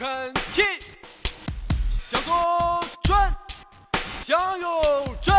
看齐，向左转，向右转。